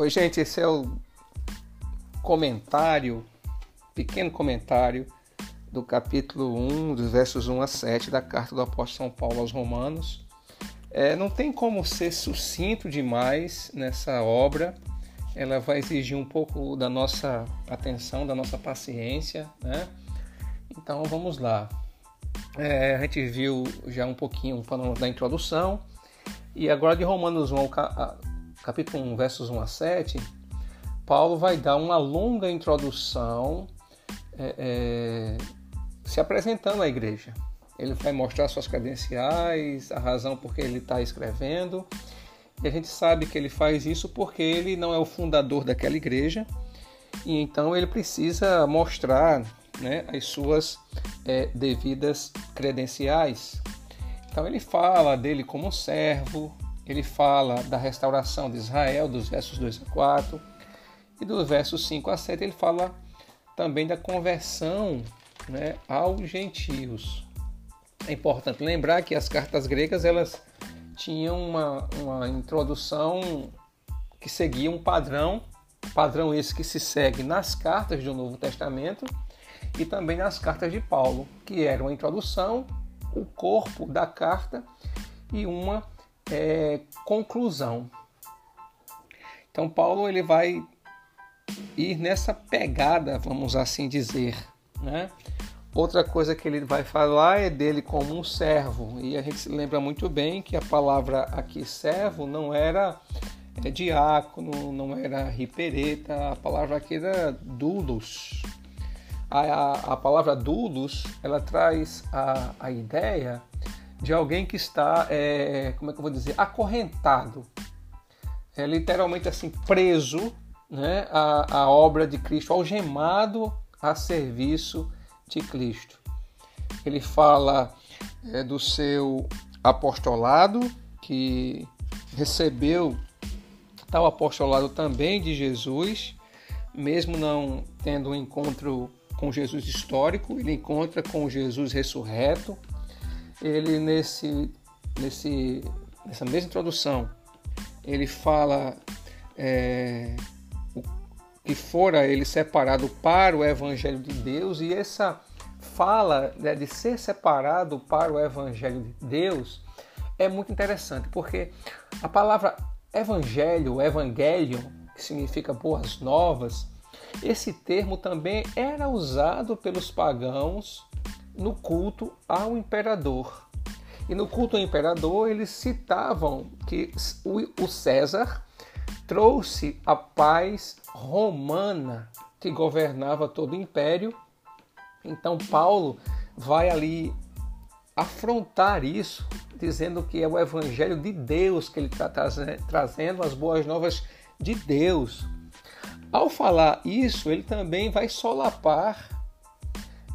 Oi, gente, esse é o comentário, pequeno comentário do capítulo 1, dos versos 1 a 7 da carta do apóstolo São Paulo aos Romanos. É, não tem como ser sucinto demais nessa obra, ela vai exigir um pouco da nossa atenção, da nossa paciência, né? Então vamos lá. É, a gente viu já um pouquinho da introdução, e agora de Romanos 1 capítulo 1, versos 1 a 7, Paulo vai dar uma longa introdução é, é, se apresentando à igreja. Ele vai mostrar suas credenciais, a razão por que ele está escrevendo. E a gente sabe que ele faz isso porque ele não é o fundador daquela igreja. E então ele precisa mostrar né, as suas é, devidas credenciais. Então ele fala dele como servo, ele fala da restauração de Israel, dos versos 2 a 4, e dos versos 5 a 7 ele fala também da conversão né, aos gentios. É importante lembrar que as cartas gregas elas tinham uma, uma introdução que seguia um padrão, padrão esse que se segue nas cartas do Novo Testamento e também nas cartas de Paulo, que era uma introdução, o corpo da carta e uma é, conclusão. Então Paulo ele vai ir nessa pegada, vamos assim dizer, né? Outra coisa que ele vai falar é dele como um servo. E a gente se lembra muito bem que a palavra aqui servo não era é, diácono, não era ripereta, a palavra aqui era dulos. A, a, a palavra dulos, ela traz a, a ideia de alguém que está, é, como é que eu vou dizer, acorrentado, é literalmente assim preso, né, à, à obra de Cristo, algemado a serviço de Cristo. Ele fala é, do seu apostolado que recebeu tal apostolado também de Jesus, mesmo não tendo um encontro com Jesus histórico, ele encontra com Jesus ressurreto ele nesse, nesse, nessa mesma introdução, ele fala é, o, que fora ele separado para o Evangelho de Deus e essa fala né, de ser separado para o Evangelho de Deus é muito interessante porque a palavra Evangelho, Evangelho, que significa boas novas, esse termo também era usado pelos pagãos no culto ao imperador. E no culto ao imperador, eles citavam que o César trouxe a paz romana que governava todo o império. Então, Paulo vai ali afrontar isso, dizendo que é o evangelho de Deus que ele está trazendo, as boas novas de Deus. Ao falar isso, ele também vai solapar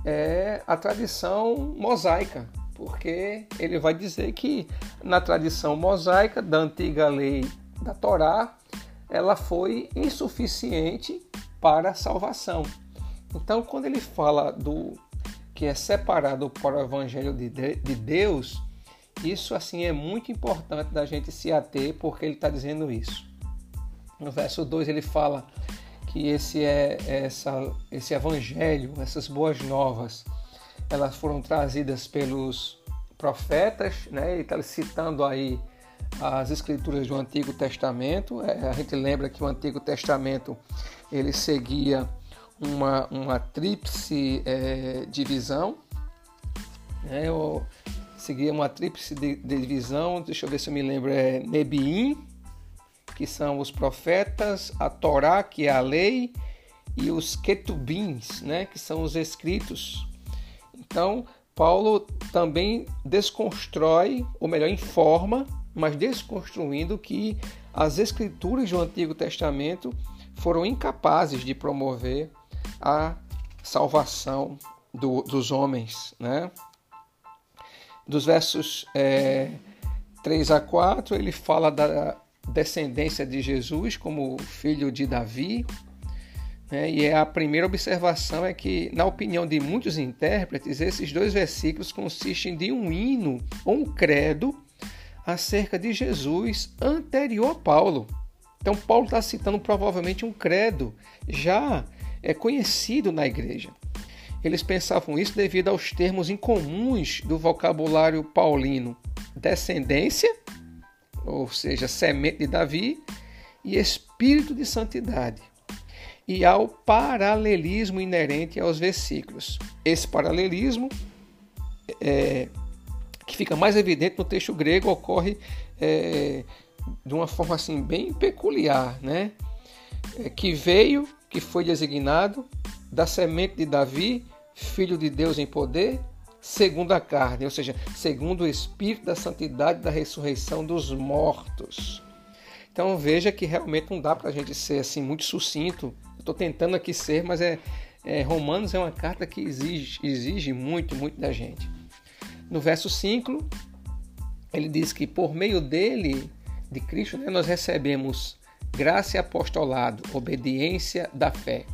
é a tradição mosaica, porque ele vai dizer que na tradição mosaica da antiga lei da Torá, ela foi insuficiente para a salvação. Então, quando ele fala do que é separado para o evangelho de, de Deus, isso assim é muito importante da gente se ater, porque ele está dizendo isso. No verso 2 ele fala que esse é essa esse evangelho, essas boas novas, elas foram trazidas pelos profetas, né? Ele está citando aí as escrituras do Antigo Testamento. É, a gente lembra que o Antigo Testamento ele seguia uma, uma tríplice é, divisão, né? Eu seguia uma tríplice divisão. Deixa eu ver se eu me lembro. É Nebiim, que são os profetas, a Torá, que é a lei, e os Ketubins, né, que são os escritos. Então, Paulo também desconstrói, ou melhor, informa, mas desconstruindo que as escrituras do Antigo Testamento foram incapazes de promover a salvação do, dos homens. Né? Dos versos é, 3 a 4, ele fala da descendência de Jesus como filho de Davi. Né? E a primeira observação é que, na opinião de muitos intérpretes, esses dois versículos consistem de um hino ou um credo acerca de Jesus anterior a Paulo. Então, Paulo está citando provavelmente um credo já é, conhecido na igreja. Eles pensavam isso devido aos termos incomuns do vocabulário paulino: descendência, ou seja, semente de Davi, e espírito de santidade, e ao paralelismo inerente aos versículos. Esse paralelismo, é, que fica mais evidente no texto grego, ocorre é, de uma forma assim bem peculiar, né? É, que veio, que foi designado da semente de Davi, filho de Deus em poder, segundo a carne, ou seja, segundo o espírito da santidade da ressurreição dos mortos. Então veja que realmente não dá para a gente ser assim muito sucinto. Estou tentando aqui ser, mas é, é, Romanos é uma carta que exige, exige muito, muito da gente. No verso 5, ele diz que por meio dele, de Cristo, né, nós recebemos graça e apostolado, obediência da fé.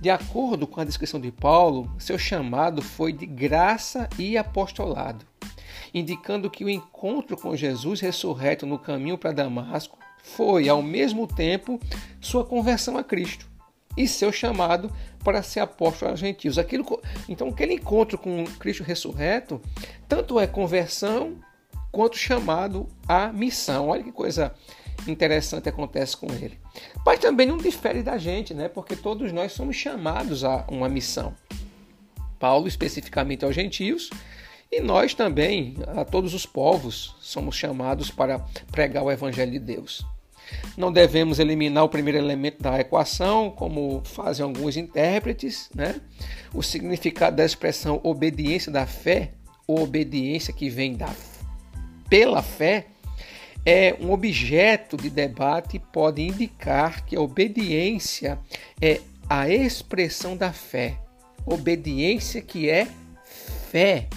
De acordo com a descrição de Paulo, seu chamado foi de graça e apostolado, indicando que o encontro com Jesus ressurreto no caminho para Damasco foi, ao mesmo tempo, sua conversão a Cristo e seu chamado para ser apóstolo aos gentios. Aquilo, então, aquele encontro com Cristo ressurreto, tanto é conversão quanto chamado à missão. Olha que coisa interessante acontece com ele. Mas também não difere da gente, né? Porque todos nós somos chamados a uma missão. Paulo especificamente aos gentios e nós também, a todos os povos, somos chamados para pregar o evangelho de Deus. Não devemos eliminar o primeiro elemento da equação, como fazem alguns intérpretes, né? O significado da expressão obediência da fé, ou obediência que vem da pela fé, é um objeto de debate e pode indicar que a obediência é a expressão da fé. Obediência que é fé.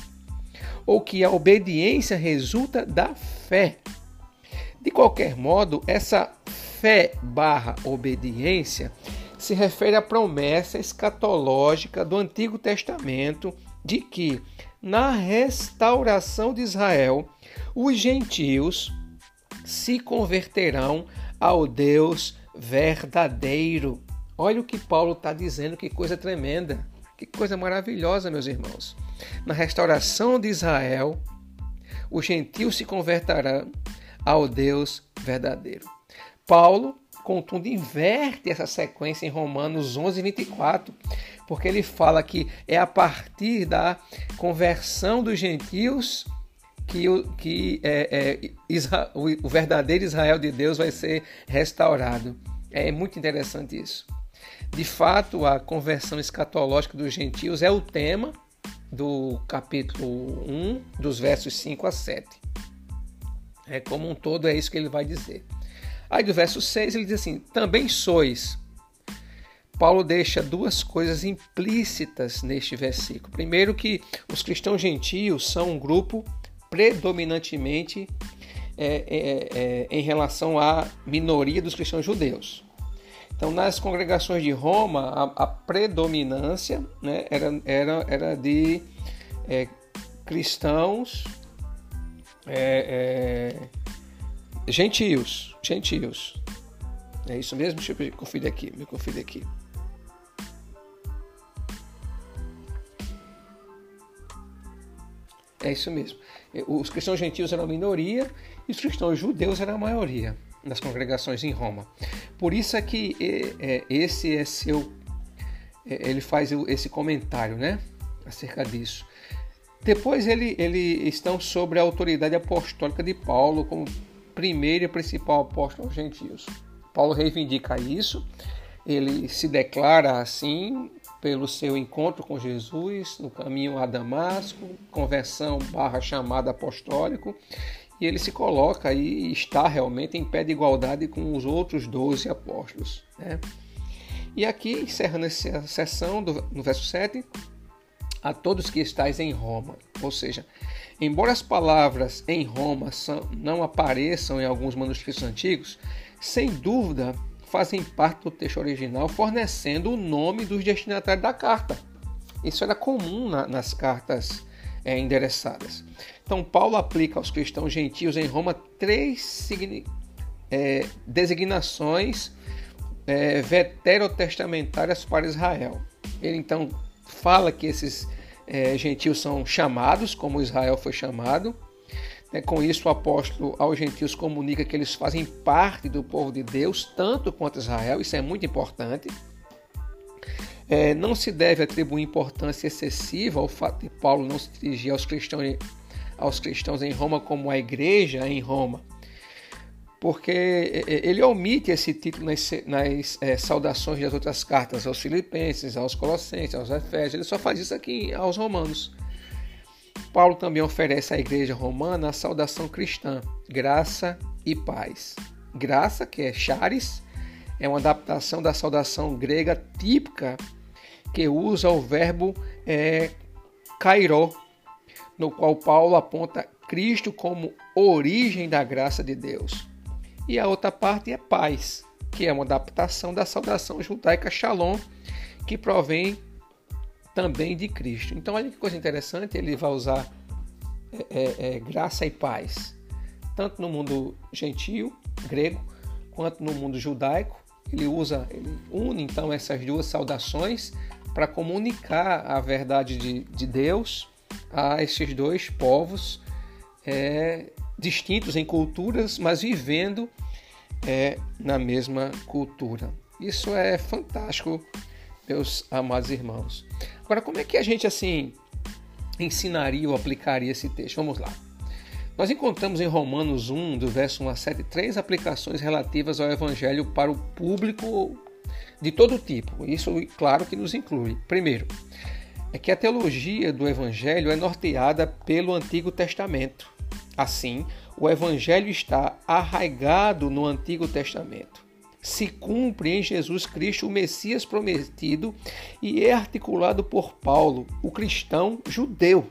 Ou que a obediência resulta da fé. De qualquer modo, essa fé barra obediência se refere à promessa escatológica do Antigo Testamento de que, na restauração de Israel, os gentios se converterão ao Deus verdadeiro. Olha o que Paulo está dizendo, que coisa tremenda, que coisa maravilhosa, meus irmãos. Na restauração de Israel, os gentios se converterão ao Deus verdadeiro. Paulo, contudo, inverte essa sequência em Romanos 11, 24, porque ele fala que é a partir da conversão dos gentios que, o, que é, é, o verdadeiro Israel de Deus vai ser restaurado. É muito interessante isso. De fato, a conversão escatológica dos gentios é o tema do capítulo 1, dos versos 5 a 7. É como um todo, é isso que ele vai dizer. Aí do verso 6 ele diz assim: Também sois. Paulo deixa duas coisas implícitas neste versículo. Primeiro, que os cristãos gentios são um grupo predominantemente é, é, é, em relação à minoria dos cristãos judeus. Então, nas congregações de Roma, a, a predominância né, era, era, era de é, cristãos é, é, gentios, gentios. É isso mesmo? Deixa eu conferir aqui, me conferir aqui. É isso mesmo. Os cristãos gentios eram a minoria e os cristãos judeus eram a maioria nas congregações em Roma. Por isso é que é, esse é seu. É, ele faz esse comentário, né? Acerca disso. Depois ele, ele estão sobre a autoridade apostólica de Paulo como primeiro e principal apóstolo aos gentios. Paulo reivindica isso, ele se declara assim pelo seu encontro com Jesus no caminho a Damasco, conversão barra chamada apostólico, e ele se coloca e está realmente em pé de igualdade com os outros doze apóstolos. Né? E aqui, encerrando essa sessão, do, no verso 7, a todos que estáis em Roma. Ou seja, embora as palavras em Roma são, não apareçam em alguns manuscritos antigos, sem dúvida fazem parte do texto original, fornecendo o nome dos destinatários da carta. Isso era comum na, nas cartas é, endereçadas. Então, Paulo aplica aos cristãos gentios em Roma três, é, designações é, veterotestamentárias para Israel. Ele então fala que esses é, gentios são chamados, como Israel foi chamado. É, com isso, o apóstolo aos gentios comunica que eles fazem parte do povo de Deus, tanto quanto Israel, isso é muito importante. É, não se deve atribuir importância excessiva ao fato de Paulo não se dirigir aos cristãos, aos cristãos em Roma como a igreja em Roma, porque é, é, ele omite esse título nas, nas é, saudações das outras cartas, aos Filipenses, aos Colossenses, aos Efésios, ele só faz isso aqui aos Romanos. Paulo também oferece à igreja romana a saudação cristã, graça e paz. Graça, que é charis, é uma adaptação da saudação grega típica que usa o verbo é, kairó, no qual Paulo aponta Cristo como origem da graça de Deus. E a outra parte é paz, que é uma adaptação da saudação judaica shalom, que provém também de Cristo. Então, olha que coisa interessante, ele vai usar é, é, é, graça e paz, tanto no mundo gentil, grego, quanto no mundo judaico. Ele usa, ele une então essas duas saudações para comunicar a verdade de, de, Deus a esses dois povos é, distintos em culturas, mas vivendo é, na mesma cultura. Isso é fantástico, meus amados irmãos. Agora, como é que a gente assim ensinaria ou aplicaria esse texto? Vamos lá. Nós encontramos em Romanos 1, do verso 1 a 7, três aplicações relativas ao Evangelho para o público de todo tipo. Isso, claro, que nos inclui. Primeiro, é que a teologia do Evangelho é norteada pelo Antigo Testamento. Assim, o Evangelho está arraigado no Antigo Testamento. Se cumpre em Jesus Cristo o Messias prometido e é articulado por Paulo, o cristão judeu.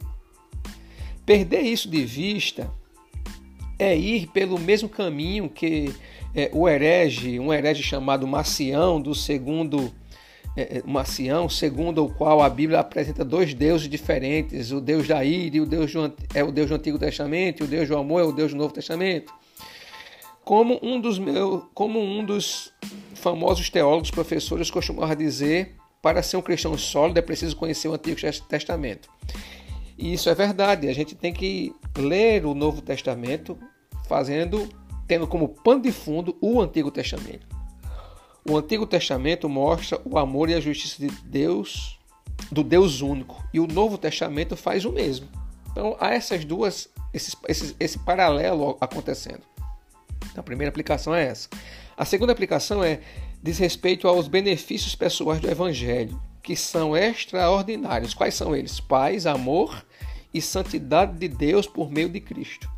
Perder isso de vista é ir pelo mesmo caminho que é, o herege, um herege chamado Macião, do segundo é, é, Macião, segundo o qual a Bíblia apresenta dois deuses diferentes, o Deus da ira e o Deus do, é o Deus do Antigo Testamento, e o Deus do amor é o Deus do Novo Testamento. Como um dos meus, como um dos famosos teólogos, professores costumava dizer, para ser um cristão sólido é preciso conhecer o Antigo Testamento. E isso é verdade. A gente tem que ler o Novo Testamento fazendo, tendo como pano de fundo o Antigo Testamento. O Antigo Testamento mostra o amor e a justiça de Deus, do Deus único, e o Novo Testamento faz o mesmo. Então há essas duas, esse, esse, esse paralelo acontecendo. Então, a primeira aplicação é essa. A segunda aplicação é diz respeito aos benefícios pessoais do Evangelho, que são extraordinários. Quais são eles? Paz, amor e santidade de Deus por meio de Cristo.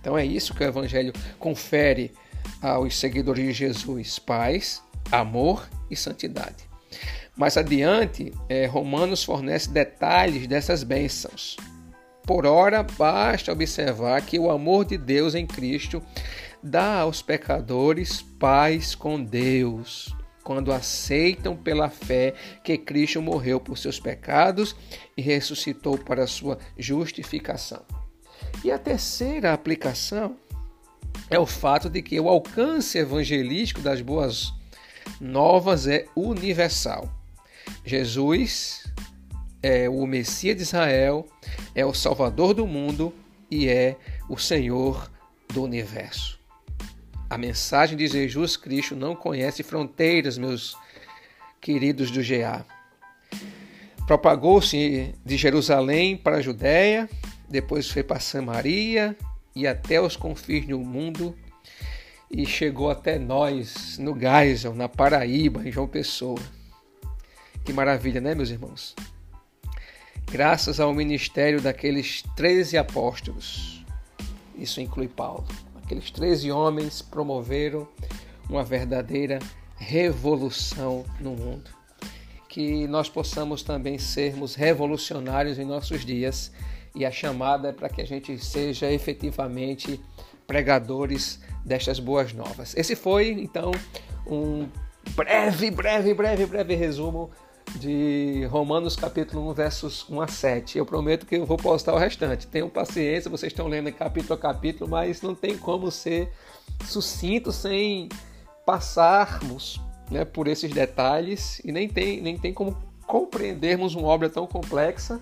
Então é isso que o Evangelho confere aos seguidores de Jesus: paz, amor e santidade. Mais adiante, é, Romanos fornece detalhes dessas bênçãos. Por ora, basta observar que o amor de Deus em Cristo dá aos pecadores paz com Deus, quando aceitam pela fé que Cristo morreu por seus pecados e ressuscitou para sua justificação. E a terceira aplicação é o fato de que o alcance evangelístico das boas novas é universal. Jesus é o Messias de Israel, é o Salvador do mundo e é o Senhor do universo. A mensagem de Jesus Cristo não conhece fronteiras, meus queridos do GA. Propagou-se de Jerusalém para a Judéia, depois foi para Samaria e até os confins do mundo e chegou até nós no Geisel, na Paraíba, em João Pessoa. Que maravilha, né, meus irmãos? Graças ao ministério daqueles 13 apóstolos, isso inclui Paulo, aqueles 13 homens promoveram uma verdadeira revolução no mundo. Que nós possamos também sermos revolucionários em nossos dias e a chamada é para que a gente seja efetivamente pregadores destas boas novas. Esse foi, então, um breve, breve, breve, breve resumo de Romanos capítulo 1, versos 1 a 7. Eu prometo que eu vou postar o restante. Tenham paciência, vocês estão lendo capítulo a capítulo, mas não tem como ser sucinto sem passarmos né, por esses detalhes e nem tem, nem tem como compreendermos uma obra tão complexa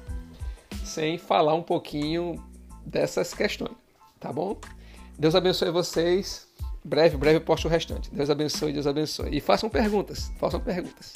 sem falar um pouquinho dessas questões, tá bom? Deus abençoe vocês. Breve, breve posto o restante. Deus abençoe, Deus abençoe. E façam perguntas, façam perguntas.